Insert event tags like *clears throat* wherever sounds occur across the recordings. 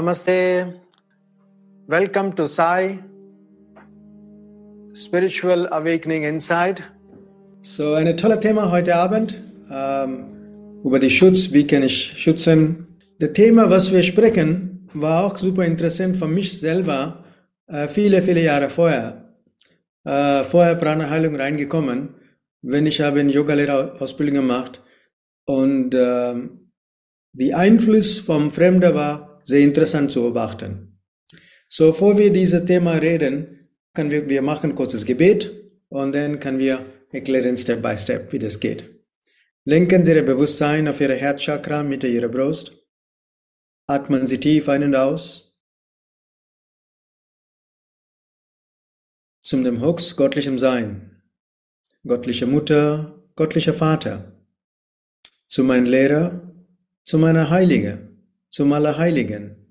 Namaste. Welcome to Sai Spiritual Awakening Inside. So, ein tolles Thema heute Abend ähm, über den Schutz. Wie kann ich schützen? Das Thema, was wir sprechen, war auch super interessant für mich selber. Äh, viele, viele Jahre vorher. Äh, vorher Prana-Heilung reingekommen. Wenn ich habe eine Yoga-Lehrerausbildung gemacht und äh, die Einfluss vom Fremden war sehr interessant zu beobachten. So, bevor wir dieses Thema reden, können wir, wir machen kurzes Gebet und dann können wir erklären Step by Step, wie das geht. Lenken Sie Ihr Bewusstsein auf Ihre Herzchakra Mitte Ihrer Brust. Atmen Sie tief ein und aus. Zum dem Hux göttlichem Sein. Göttliche Mutter, göttlicher Vater. Zu meinem Lehrer, zu meiner Heilige zum Allerheiligen,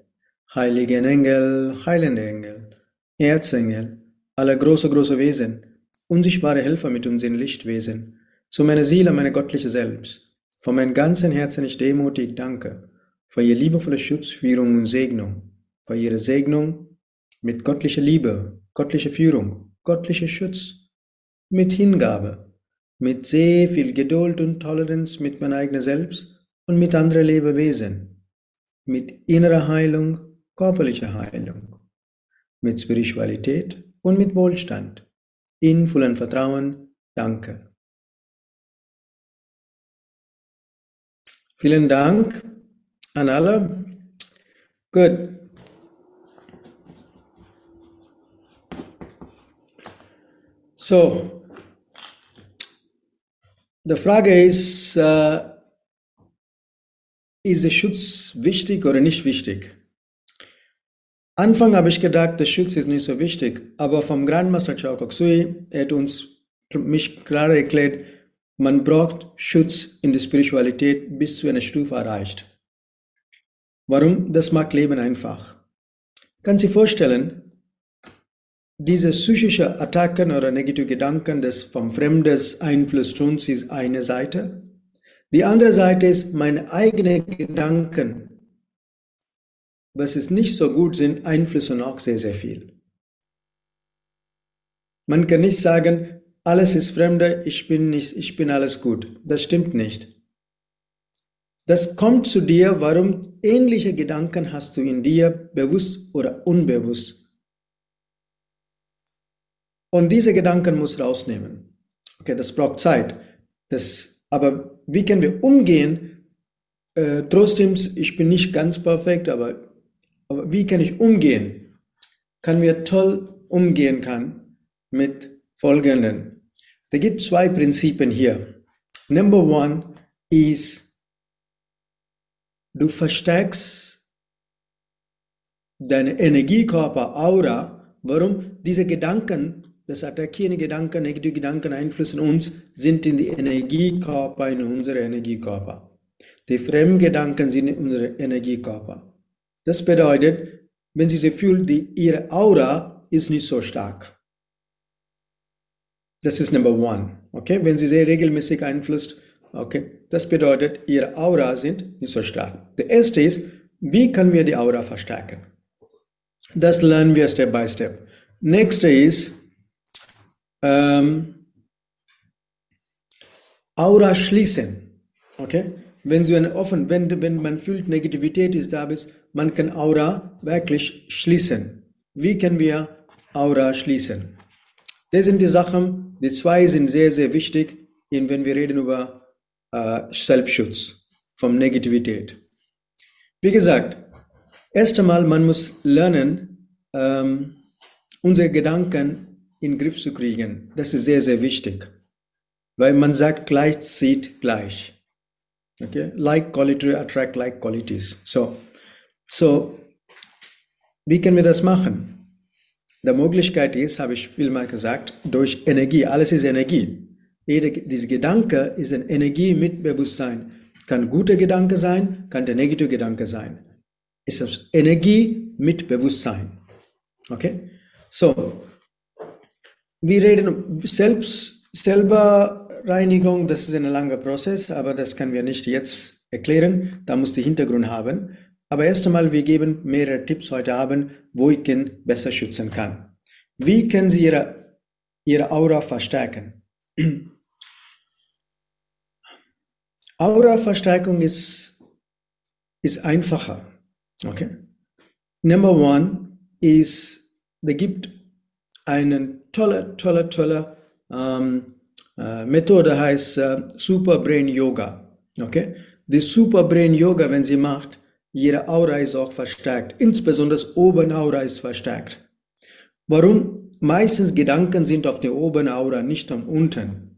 heiligen Engel, heilende Engel, Erzengel, alle große, große Wesen, unsichtbare Helfer mit uns in Lichtwesen, zu meiner Seele, meine göttliche Selbst. Von meinem ganzen Herzen ich demutig danke für Ihre liebevolle Schutz, Führung und Segnung, für Ihre Segnung mit göttlicher Liebe, göttlicher Führung, göttlicher Schutz, mit Hingabe, mit sehr viel Geduld und Toleranz mit meinem eigenen Selbst und mit anderen Lebewesen mit innerer Heilung, körperlicher Heilung, mit Spiritualität und mit Wohlstand. In vollem Vertrauen, danke. Vielen Dank an alle. Gut. So, die Frage ist, uh, ist der Schutz wichtig oder nicht wichtig? Anfang habe ich gedacht, der Schutz ist nicht so wichtig, aber vom Grandmaster Chao Koksui hat uns mich klar erklärt, man braucht Schutz in der Spiritualität bis zu einer Stufe erreicht. Warum? Das macht Leben einfach. Kann Sie vorstellen, diese psychische Attacken oder negative Gedanken des vom Fremdes Einfluss uns ist eine Seite. Die andere Seite ist meine eigenen Gedanken, was es nicht so gut sind, einflussen auch sehr, sehr viel. Man kann nicht sagen, alles ist Fremde, ich bin nicht, ich bin alles gut. Das stimmt nicht. Das kommt zu dir, warum ähnliche Gedanken hast du in dir, bewusst oder unbewusst. Und diese Gedanken muss rausnehmen. Okay, das braucht Zeit. Das aber wie können wir umgehen? Äh, trotzdem, ich bin nicht ganz perfekt, aber, aber wie kann ich umgehen? Kann wir toll umgehen kann mit folgenden. Da gibt zwei Prinzipien hier. Number one ist, du verstärkst deine Energiekörper, Aura. Warum? Diese Gedanken das attackierende Gedanken, negative Gedanken einflussen uns, sind in die Energiekörper, in unsere Energiekörper. Die Fremdgedanken sind in unsere Energiekörper. Das bedeutet, wenn Sie sich fühlen, die, Ihre Aura ist nicht so stark. Das ist Number One. Okay, wenn Sie sehr regelmäßig einflusst, okay, das bedeutet, Ihre Aura sind nicht so stark. Der erste ist, wie können wir die Aura verstärken? Das lernen wir Step by Step. Nächste ist, ähm, Aura schließen. Okay? Wenn so eine offen, wenn, wenn man fühlt, Negativität ist da, ist, man kann Aura wirklich schließen. Wie können wir Aura schließen? Das sind die Sachen, die zwei sind sehr, sehr wichtig, wenn wir reden über äh, Selbstschutz von Negativität. Wie gesagt, erst einmal, man muss lernen, ähm, unsere Gedanken in den Griff zu kriegen. Das ist sehr, sehr wichtig. Weil man sagt, gleich zieht gleich. Okay? Like quality attract like qualities. So, so, wie können wir das machen? Die Möglichkeit ist, habe ich viel mal gesagt, durch Energie. Alles ist Energie. Jede, diese Gedanke ist eine Energie mit Bewusstsein. Kann guter Gedanke sein, kann der negative Gedanke sein. Ist das Energie mit Bewusstsein. Okay? So, wir reden selbst, selber Reinigung, das ist ein langer Prozess, aber das können wir nicht jetzt erklären. Da muss die Hintergrund haben. Aber erst einmal, wir geben mehrere Tipps heute Abend, wo ich ihn besser schützen kann. Wie können Sie Ihre, Ihre Aura verstärken? *clears throat* Aura-Verstärkung ist, ist einfacher. Okay? Number one ist, da gibt eine tolle, tolle, tolle ähm, äh, Methode, heißt äh, Super Brain Yoga. Okay? Die Super Brain Yoga, wenn sie macht, ihre Aura ist auch verstärkt. Insbesondere oben Aura ist verstärkt. Warum? Meistens Gedanken sind auf der oberen Aura, nicht am unten.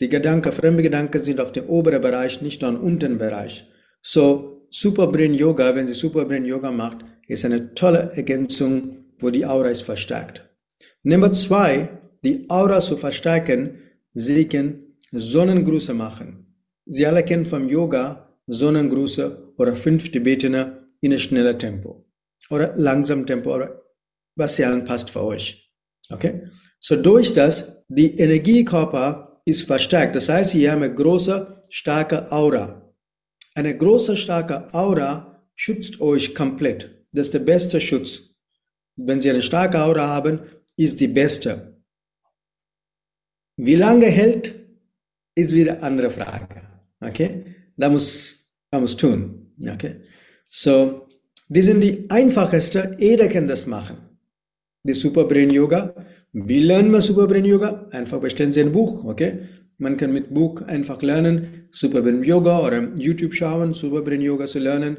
Die Gedanken, fremde Gedanken sind auf dem oberen Bereich, nicht am unteren Bereich. So, Superbrain Yoga, wenn sie Superbrain Yoga macht, ist eine tolle Ergänzung, wo die Aura ist verstärkt. Nummer zwei, die Aura zu verstärken, sie können Sonnengrüße machen. Sie alle kennen vom Yoga Sonnengrüße oder fünf Tibetiner in einem schnellen Tempo oder langsam Tempo oder was ja passt für euch. Okay? So durch das, die Energiekörper ist verstärkt. Das heißt, Sie haben eine große, starke Aura. Eine große, starke Aura schützt euch komplett. Das ist der beste Schutz. Wenn Sie eine starke Aura haben, ist die beste. Wie lange hält, ist wieder eine andere Frage. Okay? Da muss man muss tun. Okay? So, die sind die einfachste. Jeder kann das machen. Die Superbrain Yoga. Wie lernen wir Superbrain Yoga? Einfach bestellen Sie ein Buch. Okay? Man kann mit Buch einfach lernen, Superbrain Yoga oder YouTube schauen, Superbrain Yoga zu lernen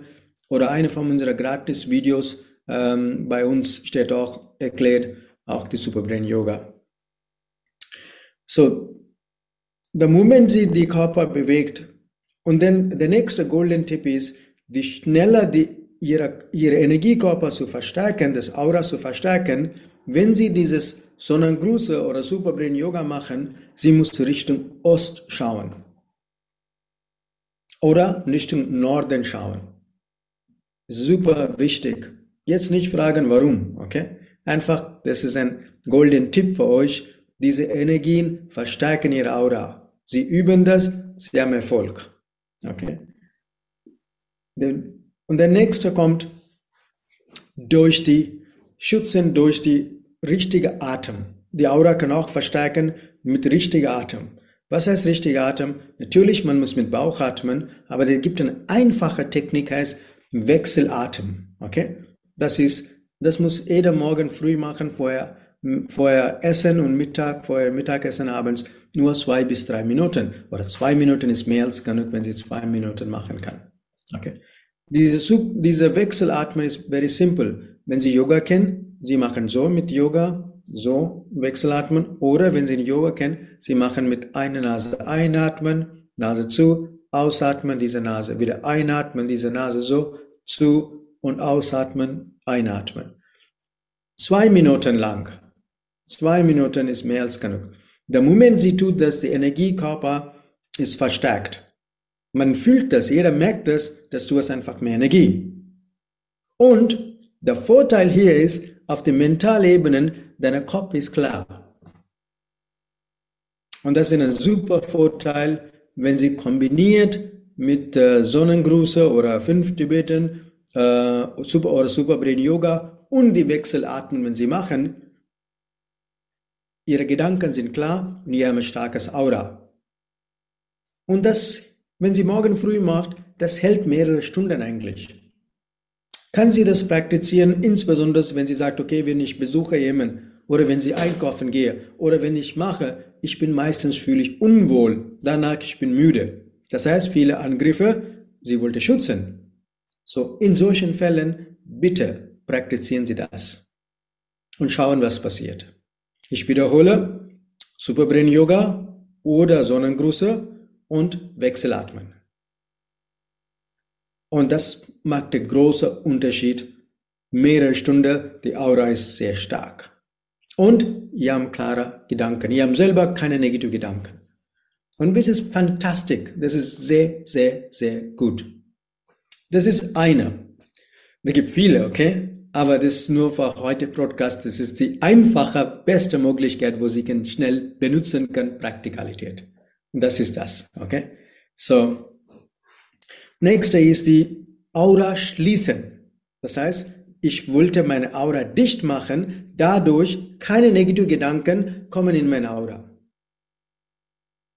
oder eine von unseren Gratis-Videos ähm, bei uns steht auch erklärt, auch die Superbrain Yoga. So, der Moment sie die Körper bewegt und dann der nächste Golden Tipp ist, die schneller die ihre, ihre Energiekörper zu verstärken, das Aura zu verstärken, wenn sie dieses Sonnengrüße oder Superbrain Yoga machen, sie muss Richtung Ost schauen oder Richtung Norden schauen. Super wichtig. Jetzt nicht fragen, warum, okay? Einfach, das ist ein golden Tipp für euch. Diese Energien verstärken ihre Aura. Sie üben das, sie haben Erfolg. Okay? Und der nächste kommt durch die Schützen, durch die richtige Atem. Die Aura kann auch verstärken mit richtiger Atem. Was heißt richtiger Atem? Natürlich, man muss mit Bauch atmen, aber es gibt eine einfache Technik, heißt Wechselatem. Okay? Das ist, das muss jeder Morgen früh machen, vorher, vorher Essen und Mittag, vorher Mittagessen abends, nur zwei bis drei Minuten. Oder zwei Minuten ist mehr als genug, wenn sie zwei Minuten machen kann. Okay? Diese, diese Wechselatmen ist very simple. Wenn Sie Yoga kennen, Sie machen so mit Yoga, so Wechselatmen. Oder wenn Sie Yoga kennen, Sie machen mit einer Nase einatmen, Nase zu, ausatmen, diese Nase wieder einatmen, diese Nase so, zu und ausatmen, einatmen. Zwei Minuten lang. Zwei Minuten ist mehr als genug. Der Moment Sie tut das, der Energiekörper ist verstärkt. Man fühlt das, jeder merkt das, dass du hast einfach mehr Energie. Und der Vorteil hier ist, auf den Mentalebenen, dein Kopf ist klar. Und das ist ein super Vorteil, wenn sie kombiniert mit äh, Sonnengrüße oder fünf Tibeten äh, super, oder Super Brain Yoga und die Wechselatmen, wenn sie machen, ihre Gedanken sind klar und ihr haben ein starkes Aura. Und das wenn sie morgen früh macht, das hält mehrere Stunden eigentlich. Kann sie das praktizieren, insbesondere wenn sie sagt, okay, wenn ich besuche jemanden oder wenn sie einkaufen gehe oder wenn ich mache, ich bin meistens fühle ich unwohl, danach ich bin müde. Das heißt, viele Angriffe, sie wollte schützen. So, in solchen Fällen bitte praktizieren Sie das und schauen, was passiert. Ich wiederhole, Superbrain Yoga oder Sonnengrüße und Wechselatmen. Und das macht den großen Unterschied. Mehrere Stunden, die Aura ist sehr stark. Und ihr habt klare Gedanken. Ihr habt selber keine negativen Gedanken. Und das ist fantastisch. Das ist sehr, sehr, sehr gut. Das ist eine. Es gibt viele, okay? Aber das ist nur für heute Podcast. Das ist die einfache, beste Möglichkeit, wo Sie schnell benutzen können, Praktikalität. Das ist das. Okay? So, nächste ist die Aura schließen. Das heißt, ich wollte meine Aura dicht machen, dadurch keine negativen Gedanken kommen in meine Aura.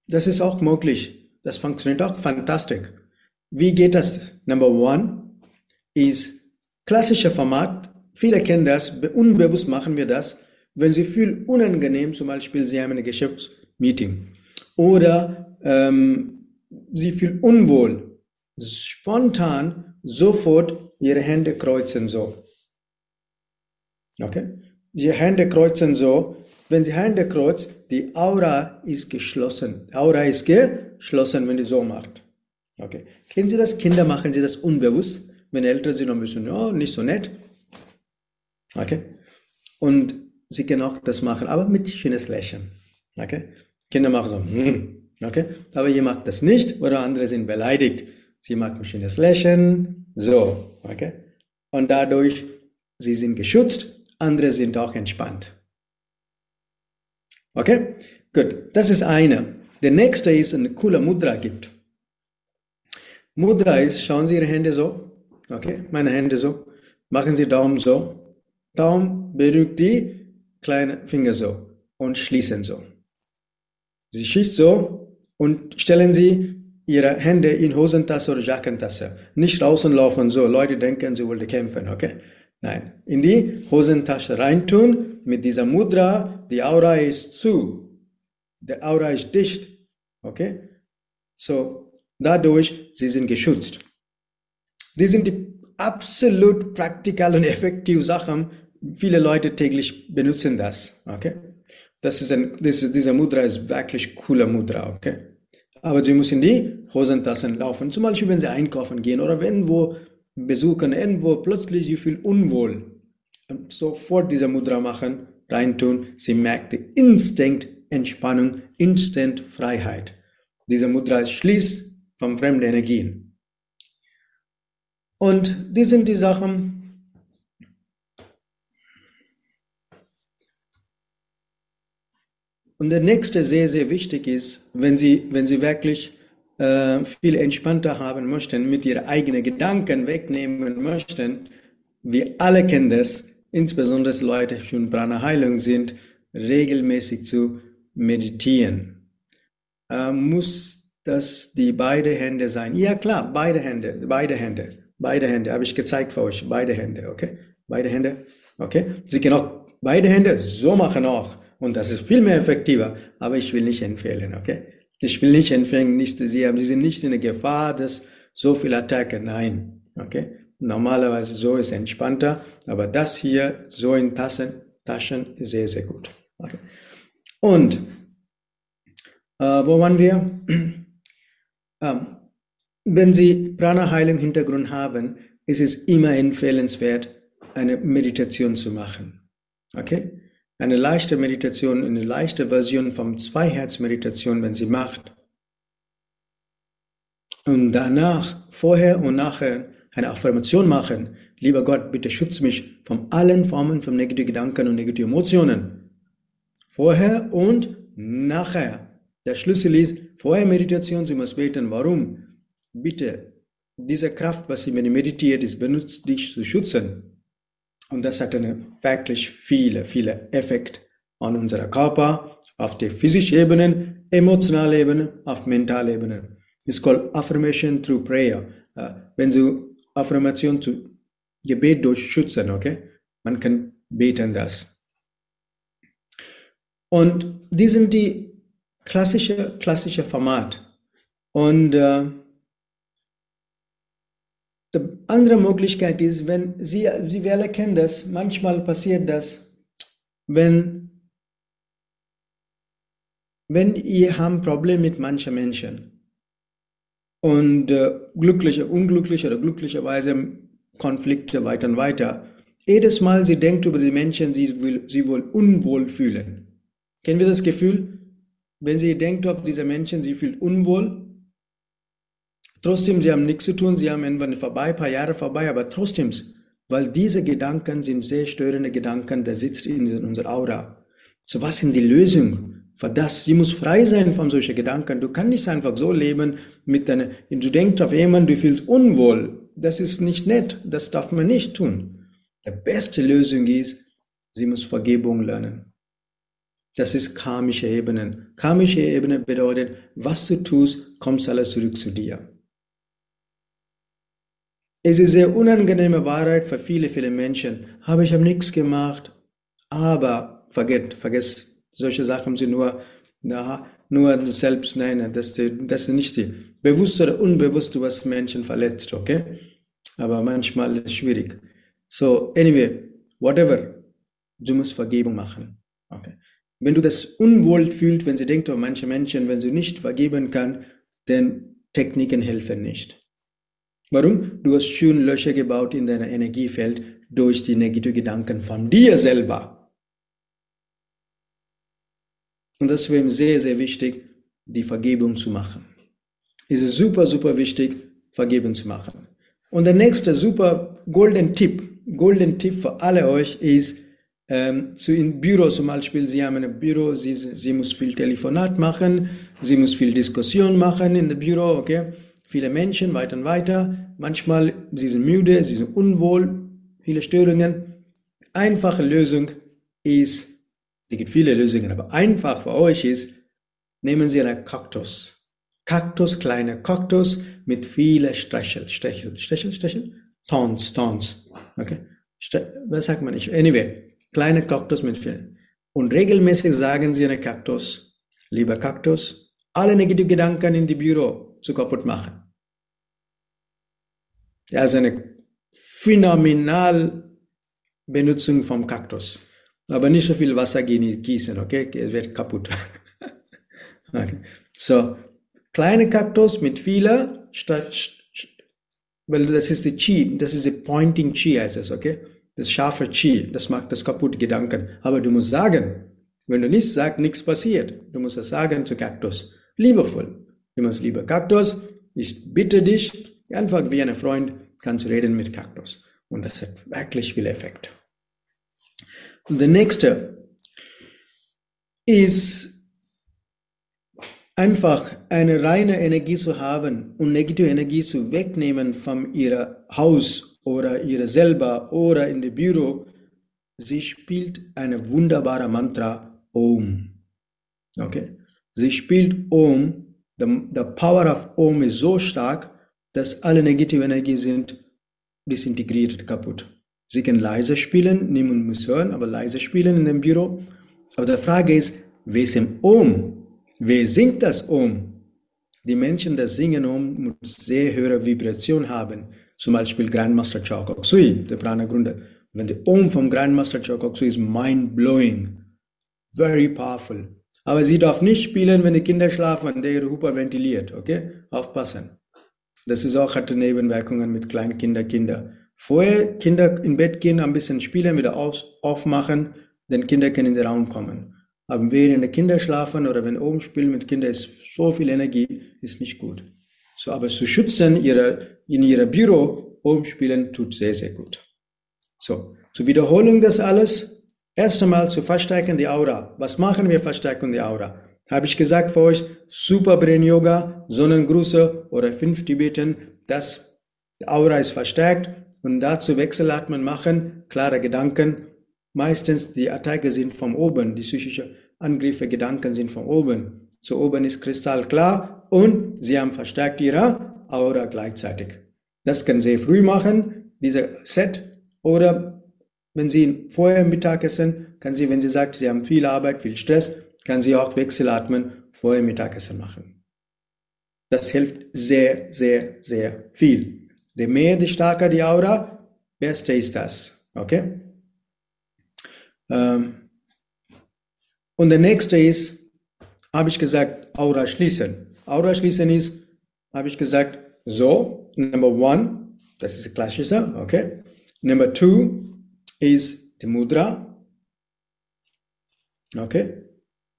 Das ist auch möglich. Das funktioniert auch fantastisch. Wie geht das? Number one ist klassischer Format. Viele kennen das. Unbewusst machen wir das. Wenn Sie fühlen unangenehm, zum Beispiel Sie haben ein Geschäftsmeeting oder ähm, Sie fühlen unwohl, spontan sofort Ihre Hände kreuzen so. Okay? Die Hände kreuzen so. Wenn die Hände kreuzt, die Aura ist geschlossen. Aura ist geschlossen, wenn die so macht. Okay. Kennen Sie das? Kinder machen sie das unbewusst. Wenn Eltern sind, ein bisschen, ja, nicht so nett. Okay. Und sie können auch das machen, aber mit schönes Lächeln. Okay. Kinder machen so, hm. okay. Aber ihr macht das nicht oder andere sind beleidigt. Sie macht ein schönes Lächeln. So. Okay. Und dadurch, sie sind geschützt andere sind auch entspannt. Okay? Gut, das ist eine. Der nächste ist eine coole Mudra gibt. Mudra ist, schauen Sie Ihre Hände so. Okay, meine Hände so. Machen Sie Daumen so. Daumen berührt die kleinen Finger so und schließen so. Sie schießt so und stellen Sie Ihre Hände in Hosentasse oder Jackentasse. Nicht draußen laufen so. Leute denken, Sie wollen kämpfen, okay? Nein, in die Hosentasche reintun mit dieser Mudra. Die Aura ist zu. Die Aura ist dicht. Okay? So, dadurch, sie sind geschützt. Die sind die absolut praktikal und effektive Sachen. Viele Leute täglich benutzen das. Okay? Das ist ein, das, diese Mudra ist wirklich cooler Mudra. Okay? Aber sie müssen die Hosentassen laufen. Zum Beispiel, wenn sie einkaufen gehen oder wenn wo besuchen irgendwo plötzlich sie fühlt unwohl sofort diese Mudra machen, reintun, sie merkt die Instinkt Entspannung, Instant Freiheit. Diese Mudra schließt von fremden Energien. Und die sind die Sachen, und der nächste sehr, sehr wichtig ist, wenn Sie, wenn Sie wirklich äh, viel entspannter haben möchten, mit ihren eigenen Gedanken wegnehmen möchten. Wir alle kennen das, insbesondere Leute, die schon Prana Heilung sind, regelmäßig zu meditieren. Äh, muss das die beide Hände sein? Ja klar, beide Hände, beide Hände, beide Hände, habe ich gezeigt für euch, beide Hände, okay? Beide Hände, okay? Sie können auch beide Hände so machen auch und das ist viel mehr effektiver, aber ich will nicht empfehlen, okay? Ich will nicht empfängen, nicht sie haben, sie sind nicht in der Gefahr, dass so viel Attacke, nein. Okay? Normalerweise so ist entspannter, aber das hier so in Tassen, Taschen sehr, sehr gut. Okay. Und äh, wo waren wir? Wenn Sie Prana-Heilung Hintergrund haben, ist es immer empfehlenswert, eine Meditation zu machen. Okay? eine leichte Meditation, eine leichte Version vom Zweiherz-Meditation, wenn sie macht. Und danach, vorher und nachher, eine Affirmation machen. Lieber Gott, bitte schütz mich von allen Formen von negativen Gedanken und negativen Emotionen. Vorher und nachher. Der Schlüssel ist, vorher Meditation, Sie muss beten. Warum? Bitte, diese Kraft, was Sie meditiert, ist benutzt, dich zu schützen. Und das hat eine wirklich viele, viele Effekte an unserer Körper, auf der physischen Ebene, emotionalen Ebene, auf mentaler Ebene. It's called affirmation through prayer. Uh, wenn du Affirmation zu Gebet durch schützen, okay? Man kann beten das. Und die sind die klassische, klassische Format. Und uh, die andere Möglichkeit ist, wenn Sie, Sie alle kennen das, manchmal passiert das, wenn, wenn ihr habt Probleme mit manchen Menschen und äh, glückliche, unglückliche oder glücklicherweise Konflikte weiter und weiter. Jedes Mal sie denkt über die Menschen, sie will, sie wohl unwohl fühlen. Kennen wir das Gefühl? Wenn sie denkt auf diese Menschen, sie fühlt unwohl, Trotzdem, sie haben nichts zu tun, sie haben irgendwann vorbei, ein paar Jahre vorbei, aber trotzdem, weil diese Gedanken sind sehr störende Gedanken, der sitzt in unserer Aura. So, was sind die Lösungen für das? Sie muss frei sein von solchen Gedanken. Du kannst nicht einfach so leben mit deiner, du denkst auf jemanden, du fühlst unwohl. Das ist nicht nett. Das darf man nicht tun. Die beste Lösung ist, sie muss Vergebung lernen. Das ist karmische Ebenen. Karmische Ebene bedeutet, was du tust, kommt alles zurück zu dir. Es ist eine unangenehme Wahrheit für viele, viele Menschen. Aber ich habe nichts gemacht. Aber vergesst, vergesst, solche Sachen sind nur, na, nur selbst nennen. Das, das ist nicht die. Bewusst oder unbewusst, du hast Menschen verletzt, okay? Aber manchmal ist es schwierig. So, anyway, whatever, du musst Vergebung machen. Okay. Wenn du das unwohl fühlst, wenn sie denkt, oh, manche Menschen, wenn sie nicht vergeben kann, dann Techniken helfen nicht. Warum? Du hast schön Löcher gebaut in deinem Energiefeld durch die negativen Gedanken von dir selber. Und deswegen sehr, sehr wichtig, die Vergebung zu machen. Es ist super, super wichtig, Vergebung zu machen. Und der nächste super golden Tipp, golden Tipp für alle euch ist, ähm, so im Büro zum Beispiel, Sie haben ein Büro, Sie, Sie muss viel Telefonat machen, Sie muss viel Diskussion machen in dem Büro, okay? viele Menschen weiter und weiter. Manchmal sie sind müde, sie sind unwohl, viele Störungen. Einfache Lösung ist, es gibt viele Lösungen, aber einfach für euch ist, nehmen Sie einen Kaktus. Kaktus, kleiner Kaktus mit vielen Stechel, Stechel, Stechel, Stechel, Tons, Tons. Okay? Was sagt man nicht? Anyway, kleiner Kaktus mit vielen. Und regelmäßig sagen Sie einen Kaktus, lieber Kaktus, alle negative Gedanken in die Büro zu kaputt machen. Ja, ist eine phänomenal Benutzung vom Kaktus. Aber nicht so viel Wasser gießen, okay? Es wird kaputt. *laughs* okay. So, kleine Kaktus mit vieler, weil das ist die Chi, das ist die Pointing Chi heißt es, okay? Das scharfe Chi, das macht das kaputte Gedanken. Aber du musst sagen, wenn du nichts sagst, nichts passiert. Du musst es sagen zu Kaktus. Liebevoll. Du musst lieber Kaktus, ich bitte dich, Einfach wie ein Freund kannst du reden mit Kaktus. Und das hat wirklich viel Effekt. Und der nächste ist einfach eine reine Energie zu haben und negative Energie zu wegnehmen von ihrer Haus oder ihrer selber oder in dem Büro. Sie spielt eine wunderbare Mantra Om. Okay? Sie spielt Om. The, the power of Om ist so stark, dass alle negative Energie sind disintegriert, kaputt. Sie können leise spielen, niemand muss hören, aber leise spielen in dem Büro. Aber die Frage ist, wer ist im Om? Wer singt das Om? Die Menschen, die singen Om, müssen sehr hohe Vibration haben. Zum Beispiel Grandmaster Chokok Sui, der Prana Gründer. Wenn der Om vom Grandmaster Chokok Sui ist mind-blowing, very powerful. Aber sie darf nicht spielen, wenn die Kinder schlafen, der hyperventiliert, okay? Aufpassen. Das ist auch, hatte Nebenwirkungen mit Kleinkinder, Kinder. Vorher Kinder in Bett gehen, ein bisschen spielen, wieder auf, aufmachen, denn Kinder können in den Raum kommen. Aber während die Kinder schlafen oder wenn oben spielen mit Kindern ist so viel Energie, ist nicht gut. So, aber zu schützen, ihre, in ihrem Büro oben spielen, tut sehr, sehr gut. So, zur Wiederholung das alles. Erst einmal zu verstärken die Aura. Was machen wir verstärken die Aura? habe ich gesagt für euch, Super Brain Yoga, Sonnengrüße oder fünf Tibeten, das Aura ist verstärkt und dazu Wechselatmen machen, klare Gedanken. Meistens die Attacke sind von oben, die psychische Angriffe, Gedanken sind von oben. So oben ist kristallklar und sie haben verstärkt ihre Aura gleichzeitig. Das können Sie früh machen, dieser Set, oder wenn Sie vorher Mittagessen, können Sie, wenn Sie sagt, Sie haben viel Arbeit, viel Stress, kann sie auch Wechselatmen vor dem Mittagessen machen. Das hilft sehr, sehr, sehr viel. Je mehr, die stärker die Aura, beste ist das. Okay? Ähm, und der nächste ist, habe ich gesagt, Aura schließen. Aura schließen ist, habe ich gesagt, so, number one, das ist der klassische, okay? Number two ist die Mudra. Okay?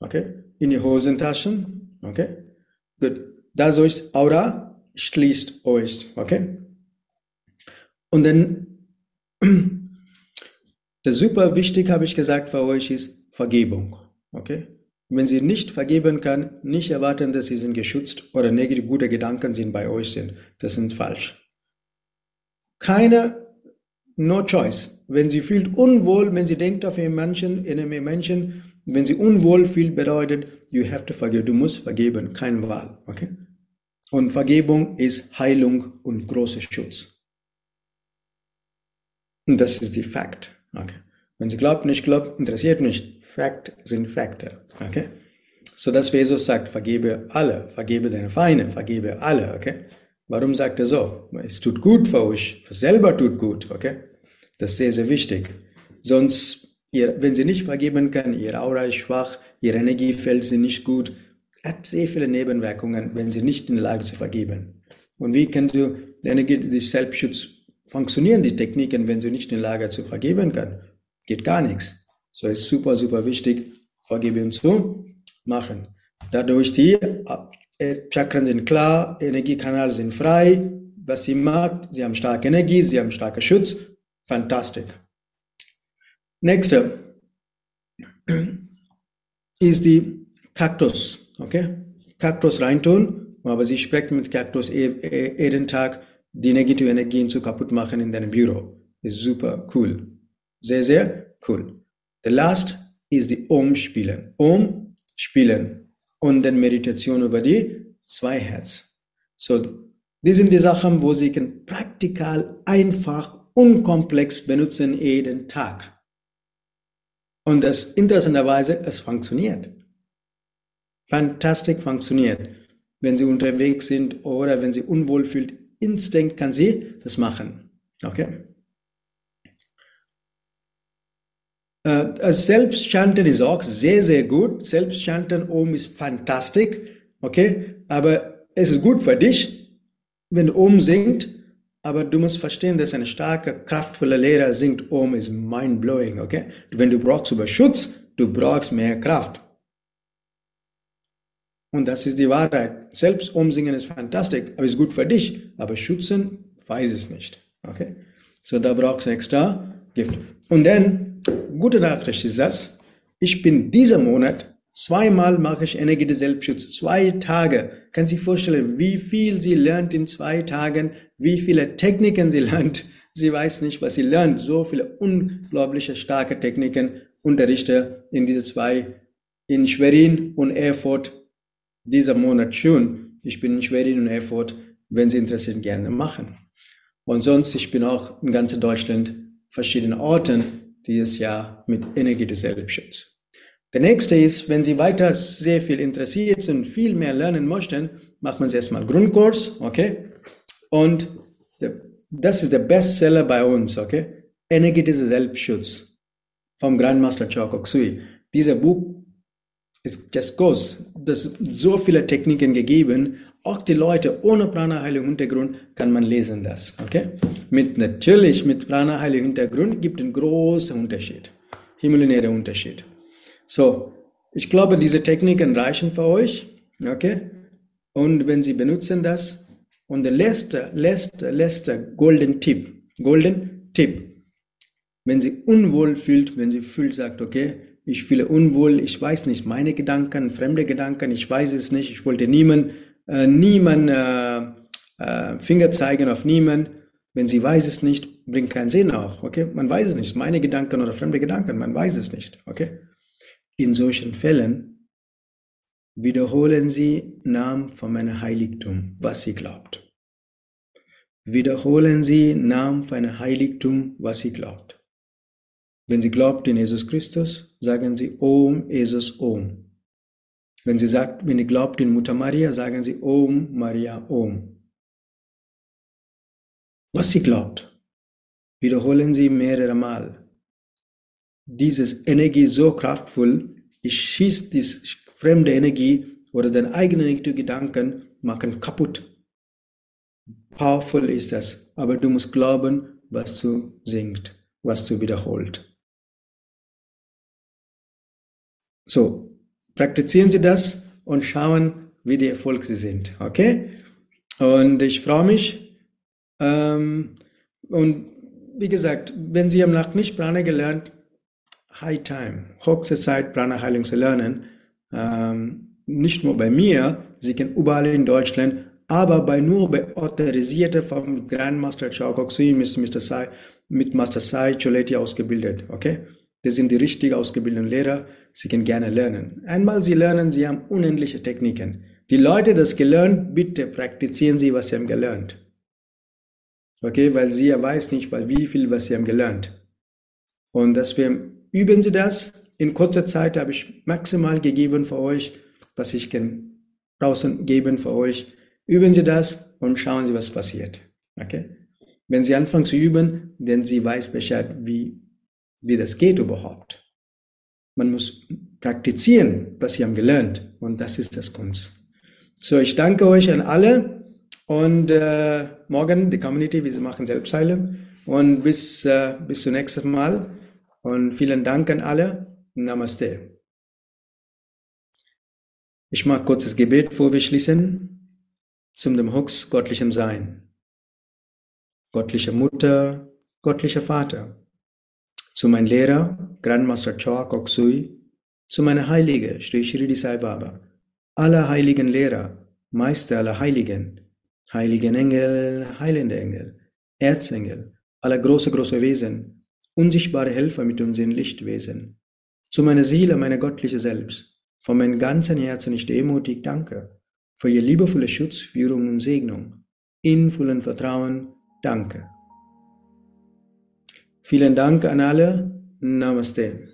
Okay? In die Hosentaschen. Okay? Gut. Das ist Aura schließt euch. Okay? Und dann, *clears throat* das super wichtig, habe ich gesagt, für euch ist Vergebung. Okay? Wenn sie nicht vergeben kann, nicht erwarten, dass sie sind geschützt oder negative gute Gedanken sind bei euch sind. Das sind falsch. keine, no choice. Wenn sie fühlt unwohl, wenn sie denkt auf einen Menschen, in einem Menschen, wenn sie unwohl fühlt, bedeutet, you have to forgive. Du musst vergeben, keine Wahl. Okay? Und Vergebung ist Heilung und großer Schutz. Und das ist die Fakt. Okay? Wenn sie glaubt, nicht glaubt, interessiert mich. Fakt sind Fakte. Okay? So dass Jesus sagt, vergebe alle, vergebe deine Feinde, vergebe alle. Okay? Warum sagt er so? Es tut gut für euch, für selber tut gut. Okay? Das ist sehr, sehr wichtig. Sonst, ihr, wenn sie nicht vergeben kann, ihre Aura ist schwach, ihr Energiefeld sind nicht gut, hat sehr viele Nebenwirkungen, wenn sie nicht in der Lage zu vergeben. Und wie kannst du Energie, die Selbstschutz funktionieren, die Techniken, wenn du nicht in der Lage zu vergeben kann? Geht gar nichts. So ist super, super wichtig, Vergebung zu machen. Dadurch die äh, Chakren sind klar, Energiekanäle sind frei, was sie macht, sie haben starke Energie, sie haben starken Schutz, fantastisch. Nächste ist die Kaktus. Okay? Kaktus reintun, aber sie spricht mit Kaktus jeden Tag die negative Energien zu kaputt machen in deinem Büro. Ist super cool. Sehr, sehr cool. The last ist die Om spielen. Om spielen und dann Meditation über die zwei Herz. So, die sind die Sachen, wo sie kann praktikal einfach unkomplex benutzen jeden Tag. Und das interessanterweise, es funktioniert fantastisch funktioniert. Wenn sie unterwegs sind oder wenn sie unwohl fühlt, instinkt kann sie das machen. Okay? Äh, Selbstchanten ist auch sehr, sehr gut. Selbstchanten oben ist fantastisch. Okay? Aber es ist gut für dich, wenn du oben singt. Aber du musst verstehen, dass eine starke, kraftvolle Lehrer singt oben ist mind-blowing. Okay? Wenn du brauchst über Schutz, du brauchst mehr Kraft. Und das ist die Wahrheit. Selbst umsingen ist fantastisch, aber ist gut für dich. Aber schützen, weiß es nicht. Okay? So, da brauchst du extra Gift. Und dann, gute Nachricht ist das. Ich bin dieser Monat, zweimal mache ich Energie Selbstschutz. Zwei Tage. Kann sich vorstellen, wie viel sie lernt in zwei Tagen, wie viele Techniken sie lernt. Sie weiß nicht, was sie lernt. So viele unglaubliche starke Techniken unterrichte in diese zwei, in Schwerin und Erfurt dieser Monat schon. Ich bin in Schwerin und Erfurt, wenn Sie interessiert, gerne machen. Und sonst, ich bin auch in ganz Deutschland verschiedenen Orten dieses Jahr mit Energie des Selbstschutz. Der nächste ist, wenn Sie weiter sehr viel interessiert sind, viel mehr lernen möchten, macht man erstmal Grundkurs, okay? Und das ist der Bestseller bei uns, okay? Energie des Selbstschutz vom Grandmaster Choco Xui. Dieser Buch es just goes. Das so viele Techniken gegeben. Auch die Leute ohne Prana-Heilung Hintergrund kann man lesen das. Okay? Mit natürlich mit Prana-Heilung Hintergrund gibt es einen großen Unterschied. Himmelinärer Unterschied. So, ich glaube, diese Techniken reichen für euch. Okay? Und wenn Sie benutzen das, und der letzte, letzte, letzte Golden Tipp, Golden Tipp, wenn sie unwohl fühlt, wenn sie fühlt, sagt, okay, ich fühle unwohl, ich weiß nicht, meine Gedanken, fremde Gedanken, ich weiß es nicht, ich wollte niemand, äh, niemand äh, äh, Finger zeigen auf niemand. Wenn sie weiß es nicht, bringt keinen Sinn auch, okay? Man weiß es nicht, meine Gedanken oder fremde Gedanken, man weiß es nicht, okay? In solchen Fällen wiederholen Sie Namen von meinem Heiligtum, was Sie glaubt. Wiederholen Sie Namen von einem Heiligtum, was Sie glaubt. Wenn Sie glaubt in Jesus Christus, sagen Sie Om Jesus Om. Wenn Sie sagt, wenn ihr glaubt in Mutter Maria, sagen Sie Om Maria Om. Was Sie glaubt, wiederholen Sie mehrere Mal. Dieses Energie so kraftvoll, ich schieße diese fremde Energie oder den eigenen Gedanken machen kaputt. Powerful ist das, aber du musst glauben, was du singst, was du wiederholt. So, praktizieren Sie das und schauen, wie die Erfolg Sie sind. Okay? Und ich freue mich. Ähm, und wie gesagt, wenn Sie haben noch nicht Prana gelernt, High Time, höchste Zeit, Prana Heilung zu lernen. Ähm, nicht nur bei mir, Sie können überall in Deutschland aber bei nur bei autorisierter vom Grandmaster Chow Kok Sui mit Master Sai Choleti ausgebildet, okay? Das sind die richtig ausgebildeten Lehrer. Sie können gerne lernen. Einmal Sie lernen, Sie haben unendliche Techniken. Die Leute, das gelernt, bitte praktizieren Sie, was Sie haben gelernt. Okay, weil Sie ja weiß nicht, weil wie viel, was Sie haben gelernt. Und deswegen üben Sie das. In kurzer Zeit habe ich maximal gegeben für euch, was ich kann draußen geben für euch. Üben Sie das und schauen Sie, was passiert. Okay? Wenn Sie anfangen zu üben, denn Sie weiß Bescheid, wie, wie das geht überhaupt. Man muss praktizieren, was Sie haben gelernt. Und das ist das Kunst. So, ich danke euch an alle und äh, morgen die Community, wir machen Selbstheilung und bis, äh, bis zum nächsten Mal und vielen Dank an alle. Namaste. Ich mache kurzes Gebet, bevor wir schließen, zum dem Hux göttlichem Sein. Göttliche Mutter, göttlicher Vater, zu meinem Lehrer, Grandmaster Choa Koksui, zu meiner Heilige, Sri Shirdi Sai Baba, aller heiligen Lehrer, Meister aller Heiligen, heiligen Engel, heilende Engel, Erzengel, aller große, große Wesen, unsichtbare Helfer mit unseren Lichtwesen, zu meiner Seele, meiner göttliche Selbst, von meinem ganzen Herzen ich demutig danke, für ihr liebevolle Schutz, Führung und Segnung, in vollem Vertrauen, danke. Vielen Dank an alle, Namaste.